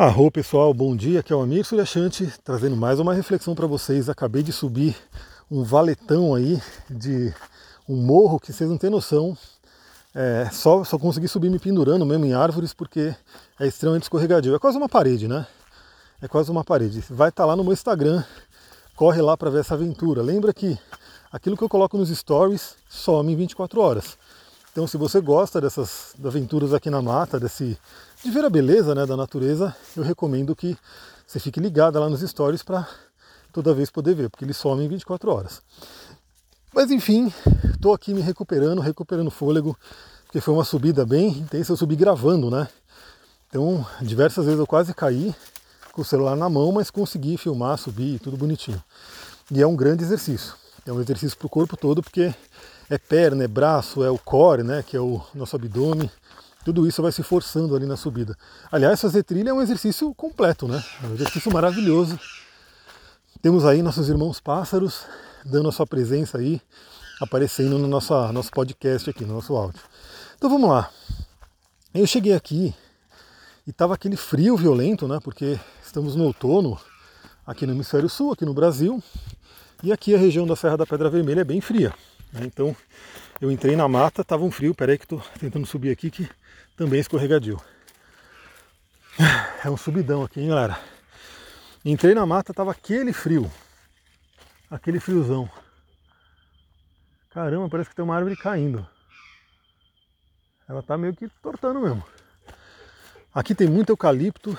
Arro pessoal, bom dia, aqui é o Amir Suryashanti, trazendo mais uma reflexão para vocês. Acabei de subir um valetão aí de um morro que vocês não têm noção. É, só, só consegui subir me pendurando mesmo em árvores porque é extremamente escorregadio. É quase uma parede, né? É quase uma parede. Vai estar tá lá no meu Instagram, corre lá para ver essa aventura. Lembra que aquilo que eu coloco nos stories some em 24 horas. Então, se você gosta dessas aventuras aqui na mata, desse, de ver a beleza né, da natureza, eu recomendo que você fique ligada lá nos stories para toda vez poder ver, porque eles somem em 24 horas. Mas enfim, estou aqui me recuperando, recuperando fôlego, porque foi uma subida bem intensa, eu subi gravando, né? Então, diversas vezes eu quase caí com o celular na mão, mas consegui filmar, subir, tudo bonitinho. E é um grande exercício. É um exercício para o corpo todo, porque é perna, é braço, é o core, né, que é o nosso abdômen. Tudo isso vai se forçando ali na subida. Aliás, fazer trilha é um exercício completo, né? É um exercício maravilhoso. Temos aí nossos irmãos pássaros dando a sua presença aí, aparecendo no nosso, nosso podcast aqui, no nosso áudio. Então vamos lá. Eu cheguei aqui e estava aquele frio violento, né? Porque estamos no outono aqui no hemisfério sul, aqui no Brasil, e aqui a região da Serra da Pedra Vermelha é bem fria. Né? Então eu entrei na mata, estava um frio, peraí que estou tentando subir aqui que também escorregadio. É um subidão aqui, hein, galera? Entrei na mata, tava aquele frio. Aquele friozão. Caramba, parece que tem uma árvore caindo. Ela tá meio que tortando mesmo. Aqui tem muito eucalipto.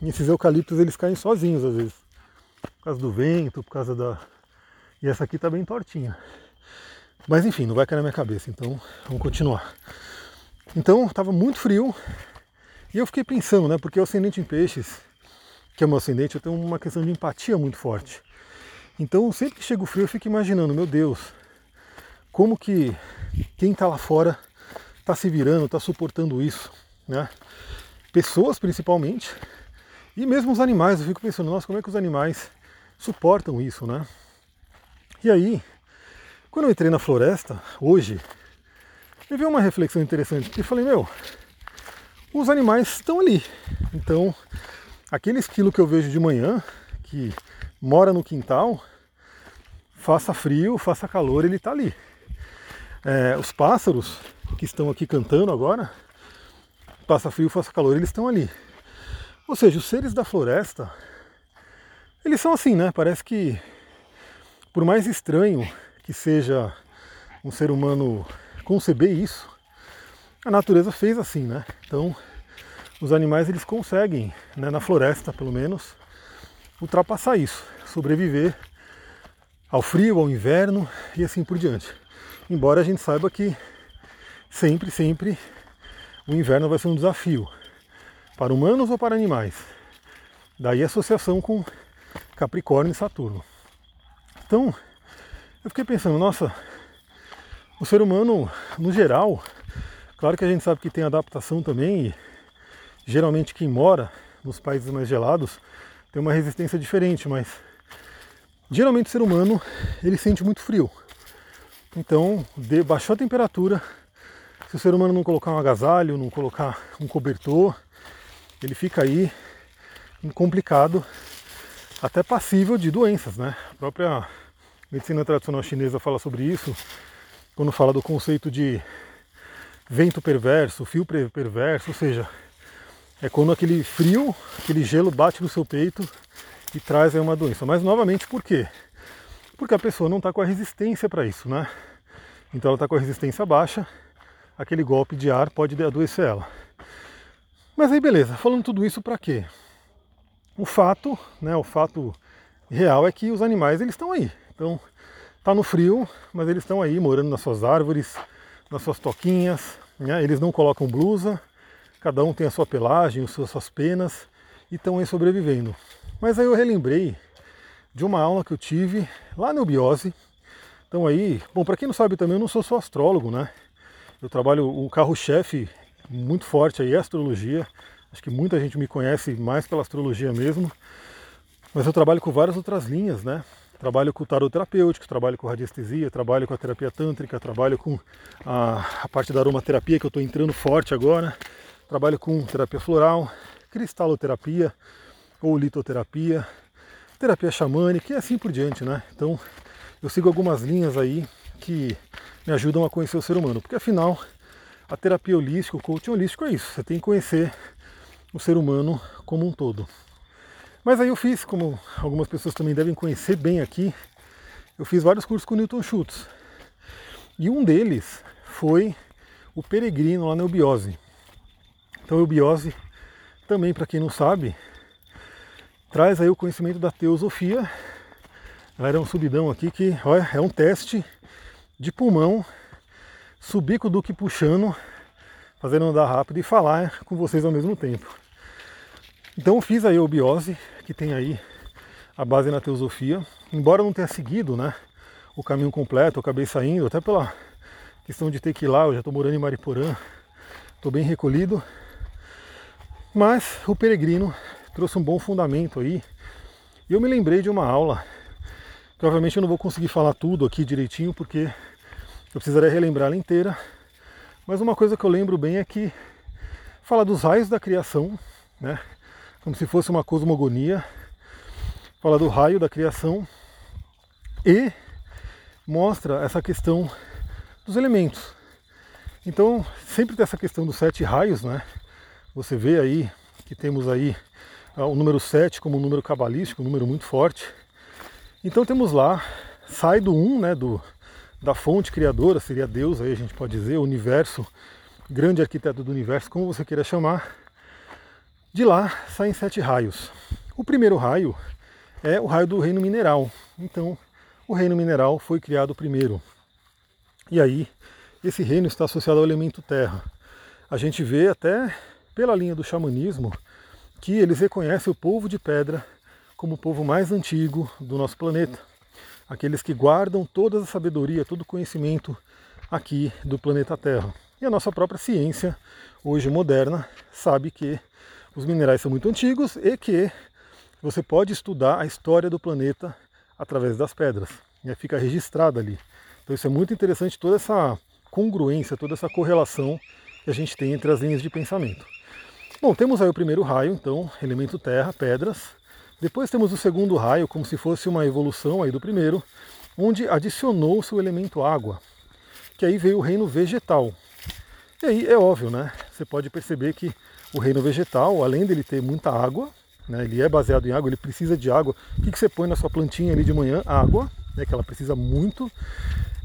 E esses eucaliptos eles caem sozinhos às vezes. Por causa do vento, por causa da. E essa aqui tá bem tortinha. Mas enfim, não vai cair na minha cabeça, então vamos continuar. Então estava muito frio e eu fiquei pensando, né? Porque o ascendente em peixes, que é o meu ascendente, eu tenho uma questão de empatia muito forte. Então sempre que chega o frio eu fico imaginando, meu Deus, como que quem está lá fora está se virando, está suportando isso, né? Pessoas principalmente, e mesmo os animais, eu fico pensando, nossa, como é que os animais suportam isso, né? E aí, quando eu entrei na floresta, hoje, me veio uma reflexão interessante, porque falei, meu, os animais estão ali. Então, aquele esquilo que eu vejo de manhã, que mora no quintal, faça frio, faça calor, ele está ali. É, os pássaros que estão aqui cantando agora, faça frio, faça calor, eles estão ali. Ou seja, os seres da floresta, eles são assim, né? Parece que, por mais estranho que seja um ser humano conceber isso, a natureza fez assim, né? Então, os animais eles conseguem, né, na floresta pelo menos, ultrapassar isso, sobreviver ao frio, ao inverno e assim por diante. Embora a gente saiba que sempre, sempre o inverno vai ser um desafio para humanos ou para animais. Daí a associação com Capricórnio e Saturno. Então, eu fiquei pensando, nossa, o ser humano, no geral, claro que a gente sabe que tem adaptação também, e geralmente quem mora nos países mais gelados tem uma resistência diferente, mas geralmente o ser humano ele sente muito frio. Então, de, baixou a temperatura, se o ser humano não colocar um agasalho, não colocar um cobertor, ele fica aí complicado, até passível de doenças, né? A própria medicina tradicional chinesa fala sobre isso, quando fala do conceito de vento perverso, fio perverso, ou seja, é quando aquele frio, aquele gelo bate no seu peito e traz aí uma doença. Mas novamente por quê? Porque a pessoa não está com a resistência para isso, né? Então ela está com a resistência baixa, aquele golpe de ar pode adoecer ela. Mas aí beleza, falando tudo isso para quê? O fato, né, o fato real é que os animais eles estão aí. Então, tá no frio, mas eles estão aí morando nas suas árvores, nas suas toquinhas. Né? Eles não colocam blusa, cada um tem a sua pelagem, as suas, penas e estão aí sobrevivendo. Mas aí eu relembrei de uma aula que eu tive lá no Biose. Então aí, bom, para quem não sabe também, eu não sou só astrólogo, né? Eu trabalho, o carro-chefe muito forte aí é astrologia. Acho que muita gente me conhece mais pela astrologia mesmo. Mas eu trabalho com várias outras linhas, né? Trabalho com tarot terapêutico, trabalho com radiestesia, trabalho com a terapia tântrica, trabalho com a, a parte da aromaterapia que eu estou entrando forte agora, trabalho com terapia floral. cristaloterapia ou litoterapia, terapia xamânica e assim por diante, né? Então eu sigo algumas linhas aí que me ajudam a conhecer o ser humano, porque afinal a terapia holística, o coaching holístico é isso, você tem que conhecer o ser humano como um todo. Mas aí eu fiz, como algumas pessoas também devem conhecer bem aqui, eu fiz vários cursos com Newton Schultz. E um deles foi o Peregrino lá na Eubiose. Então, Eubiose, também para quem não sabe, traz aí o conhecimento da teosofia. Era um subidão aqui que olha, é um teste de pulmão, subir com o Duque puxando, fazendo andar rápido e falar com vocês ao mesmo tempo. Então fiz a eubiose, que tem aí a base na teosofia. Embora não tenha seguido né, o caminho completo, eu acabei saindo, até pela questão de ter que ir lá, eu já estou morando em Mariporã, estou bem recolhido. Mas o peregrino trouxe um bom fundamento aí. E eu me lembrei de uma aula, que obviamente eu não vou conseguir falar tudo aqui direitinho, porque eu precisaria relembrar ela inteira. Mas uma coisa que eu lembro bem é que fala dos raios da criação, né? Como se fosse uma cosmogonia, fala do raio da criação e mostra essa questão dos elementos. Então, sempre tem essa questão dos sete raios, né? Você vê aí que temos aí ah, o número 7 como um número cabalístico, um número muito forte. Então temos lá, sai do 1, um, né, do, da fonte criadora, seria Deus, aí a gente pode dizer, o universo, grande arquiteto do universo, como você queira chamar, de lá saem sete raios. O primeiro raio é o raio do reino mineral. Então, o reino mineral foi criado primeiro. E aí, esse reino está associado ao elemento terra. A gente vê até pela linha do xamanismo que eles reconhecem o povo de pedra como o povo mais antigo do nosso planeta. Aqueles que guardam toda a sabedoria, todo o conhecimento aqui do planeta Terra. E a nossa própria ciência, hoje moderna, sabe que os minerais são muito antigos e que você pode estudar a história do planeta através das pedras. E fica registrada ali. Então isso é muito interessante, toda essa congruência, toda essa correlação que a gente tem entre as linhas de pensamento. Bom, temos aí o primeiro raio, então, elemento terra, pedras. Depois temos o segundo raio, como se fosse uma evolução aí do primeiro, onde adicionou-se o elemento água, que aí veio o reino vegetal. E aí é óbvio, né? Você pode perceber que o reino vegetal, além dele ter muita água, né, ele é baseado em água, ele precisa de água. O que, você põe na sua plantinha ali de manhã? Água, né, que ela precisa muito,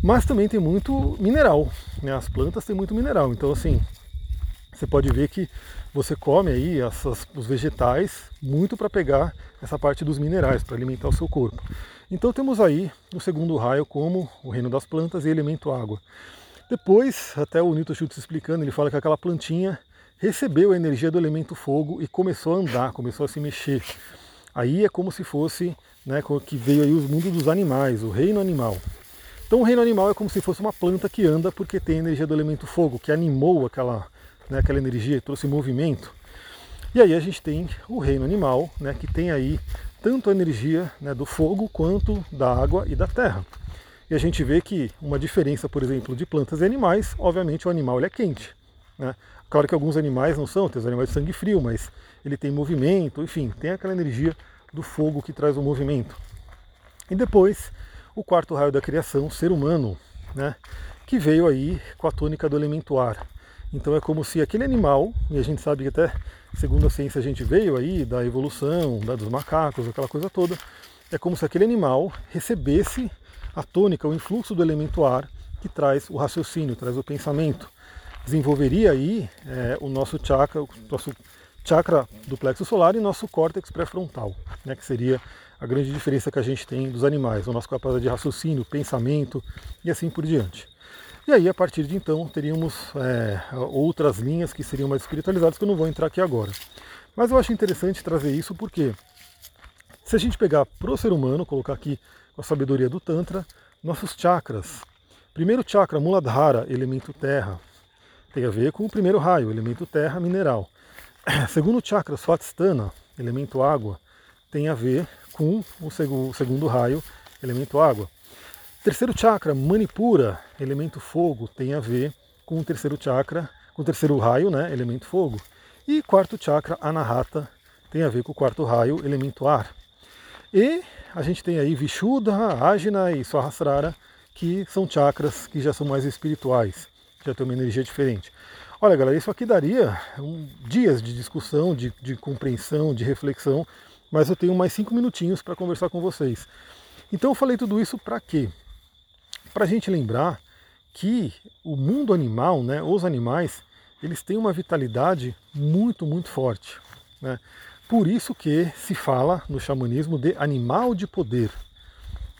mas também tem muito mineral. Né, as plantas têm muito mineral. Então, assim, você pode ver que você come aí essas, os vegetais muito para pegar essa parte dos minerais, para alimentar o seu corpo. Então temos aí o segundo raio como o reino das plantas e elemento água. Depois, até o Newton Schultz explicando, ele fala que aquela plantinha recebeu a energia do elemento fogo e começou a andar, começou a se mexer. Aí é como se fosse, né, que veio aí os mundos dos animais, o reino animal. Então o reino animal é como se fosse uma planta que anda porque tem a energia do elemento fogo, que animou aquela, né, aquela energia, trouxe movimento. E aí a gente tem o reino animal, né, que tem aí tanto a energia né, do fogo quanto da água e da terra. E a gente vê que uma diferença, por exemplo, de plantas e animais, obviamente o animal é quente. Né? Claro que alguns animais não são, tem os animais de sangue frio, mas ele tem movimento, enfim, tem aquela energia do fogo que traz o movimento. E depois, o quarto raio da criação, o ser humano, né, que veio aí com a tônica do elemento ar. Então é como se aquele animal, e a gente sabe que até segundo a ciência a gente veio aí da evolução, da, dos macacos, aquela coisa toda, é como se aquele animal recebesse a tônica, o influxo do elemento ar que traz o raciocínio, traz o pensamento desenvolveria aí é, o nosso chakra, o nosso chakra do plexo solar e nosso córtex pré-frontal, né, que seria a grande diferença que a gente tem dos animais, a nossa capacidade de raciocínio, pensamento e assim por diante. E aí, a partir de então, teríamos é, outras linhas que seriam mais espiritualizadas, que eu não vou entrar aqui agora. Mas eu acho interessante trazer isso porque, se a gente pegar para o ser humano, colocar aqui a sabedoria do Tantra, nossos chakras. Primeiro chakra, Muladhara, elemento terra, tem a ver com o primeiro raio, elemento terra, mineral. Segundo chakra, Svatstana, elemento água, tem a ver com o segundo raio, elemento água. Terceiro chakra, Manipura, elemento fogo, tem a ver com o terceiro chakra, com o terceiro raio, né, elemento fogo. E quarto chakra, Anahata, tem a ver com o quarto raio, elemento ar. E a gente tem aí Vishuddha, Ajna e Sahasrara, que são chakras que já são mais espirituais, já tem uma energia diferente. Olha, galera, isso aqui daria um, dias de discussão, de, de compreensão, de reflexão, mas eu tenho mais cinco minutinhos para conversar com vocês. Então eu falei tudo isso para quê? Para a gente lembrar que o mundo animal, né, os animais, eles têm uma vitalidade muito, muito forte. Né? Por isso que se fala no xamanismo de animal de poder.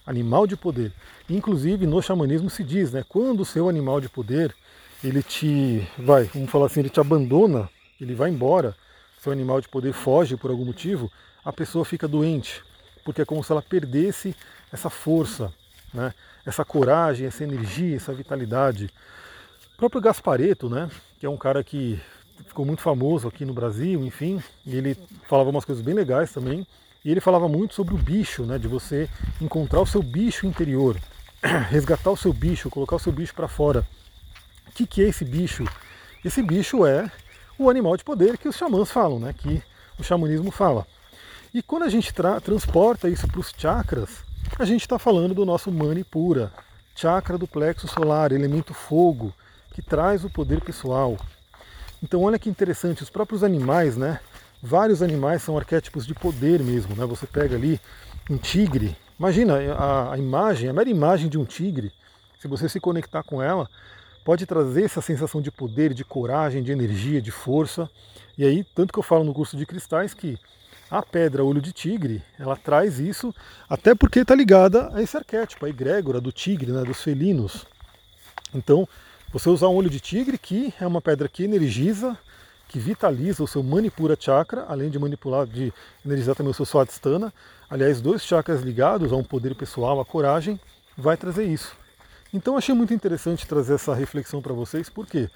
Animal de poder. Inclusive no xamanismo se diz, né, quando o seu animal de poder ele te vai, vamos falar assim, ele te abandona, ele vai embora, seu animal de poder foge por algum motivo, a pessoa fica doente, porque é como se ela perdesse essa força, né? essa coragem, essa energia, essa vitalidade. O próprio Gaspareto, né? que é um cara que ficou muito famoso aqui no Brasil, enfim, e ele falava umas coisas bem legais também, e ele falava muito sobre o bicho, né? de você encontrar o seu bicho interior, resgatar o seu bicho, colocar o seu bicho para fora. O que, que é esse bicho? Esse bicho é o animal de poder que os xamãs falam, né? que o xamanismo fala. E quando a gente tra transporta isso para os chakras, a gente está falando do nosso Manipura, chakra do plexo solar, elemento fogo, que traz o poder pessoal. Então olha que interessante, os próprios animais, né? Vários animais são arquétipos de poder mesmo, né? Você pega ali um tigre, imagina a, a imagem, a mera imagem de um tigre, se você se conectar com ela, pode trazer essa sensação de poder, de coragem, de energia, de força. E aí, tanto que eu falo no curso de cristais que a pedra olho de tigre, ela traz isso, até porque está ligada a esse arquétipo, a egrégora do tigre, né, dos felinos. Então, você usar um olho de tigre, que é uma pedra que energiza, que vitaliza o seu Manipura Chakra, além de manipular, de energizar também o seu Swadhisthana. Aliás, dois chakras ligados a um poder pessoal, a coragem, vai trazer isso. Então achei muito interessante trazer essa reflexão para vocês, por quê?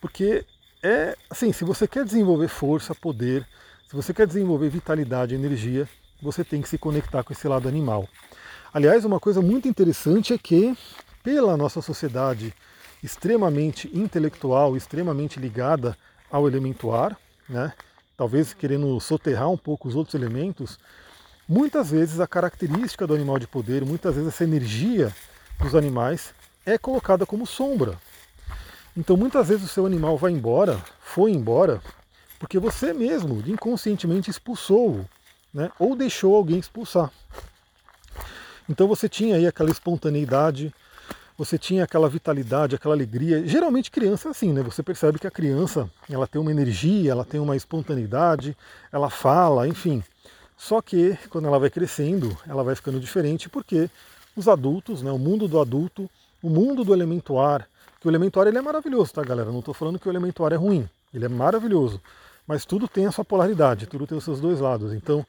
Porque é assim, se você quer desenvolver força, poder, se você quer desenvolver vitalidade, energia, você tem que se conectar com esse lado animal. Aliás, uma coisa muito interessante é que, pela nossa sociedade extremamente intelectual, extremamente ligada ao elemento ar, né? talvez querendo soterrar um pouco os outros elementos, muitas vezes a característica do animal de poder, muitas vezes essa energia dos animais é colocada como sombra. Então muitas vezes o seu animal vai embora, foi embora, porque você mesmo inconscientemente expulsou-o, né? ou deixou alguém expulsar. Então você tinha aí aquela espontaneidade, você tinha aquela vitalidade, aquela alegria. Geralmente criança é assim, né? Você percebe que a criança ela tem uma energia, ela tem uma espontaneidade, ela fala, enfim. Só que quando ela vai crescendo, ela vai ficando diferente porque os adultos, né, o mundo do adulto, o mundo do elemento ar, que o elemento ar ele é maravilhoso, tá galera? Não estou falando que o elemento ar é ruim, ele é maravilhoso. Mas tudo tem a sua polaridade, tudo tem os seus dois lados. Então,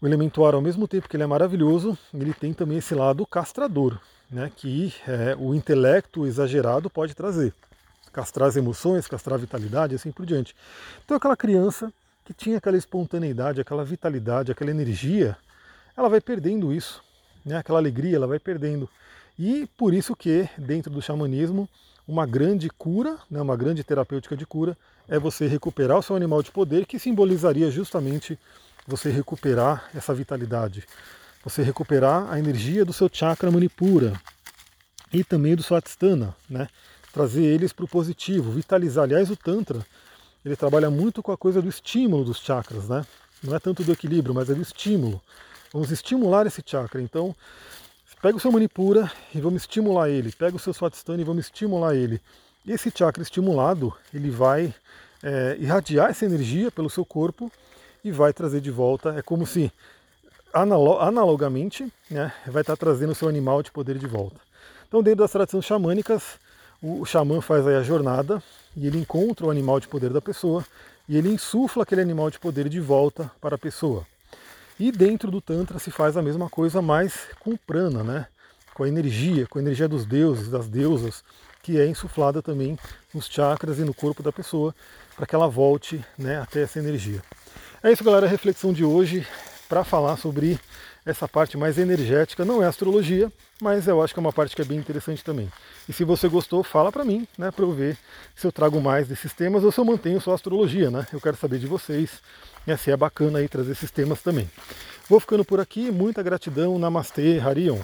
o elemento ar, ao mesmo tempo que ele é maravilhoso, ele tem também esse lado castrador, né, que é, o intelecto exagerado pode trazer. Castrar as emoções, castrar a vitalidade, assim por diante. Então, aquela criança que tinha aquela espontaneidade, aquela vitalidade, aquela energia, ela vai perdendo isso, né, aquela alegria, ela vai perdendo. E por isso que, dentro do xamanismo, uma grande cura, né, uma grande terapêutica de cura, é você recuperar o seu animal de poder, que simbolizaria justamente você recuperar essa vitalidade, você recuperar a energia do seu chakra manipura e também do Swadhisthana, né? trazer eles para o positivo, vitalizar. Aliás, o Tantra ele trabalha muito com a coisa do estímulo dos chakras, né? não é tanto do equilíbrio, mas é do estímulo. Vamos estimular esse chakra. Então, Pega o seu Manipura e vamos estimular ele. Pega o seu Swatisthana e vamos estimular ele. Esse chakra estimulado, ele vai é, irradiar essa energia pelo seu corpo e vai trazer de volta. É como se, analogamente, né, vai estar trazendo o seu animal de poder de volta. Então, dentro das tradições xamânicas, o xamã faz aí a jornada e ele encontra o animal de poder da pessoa e ele insufla aquele animal de poder de volta para a pessoa. E dentro do Tantra se faz a mesma coisa, mas com prana, né? com a energia, com a energia dos deuses, das deusas, que é insuflada também nos chakras e no corpo da pessoa, para que ela volte né, até essa energia. É isso, galera, a reflexão de hoje para falar sobre essa parte mais energética, não é astrologia, mas eu acho que é uma parte que é bem interessante também. E se você gostou, fala para mim, né, para eu ver se eu trago mais desses temas ou se eu mantenho só astrologia, né? Eu quero saber de vocês, né, se é bacana aí trazer esses temas também. Vou ficando por aqui, muita gratidão, Namastê, Harion.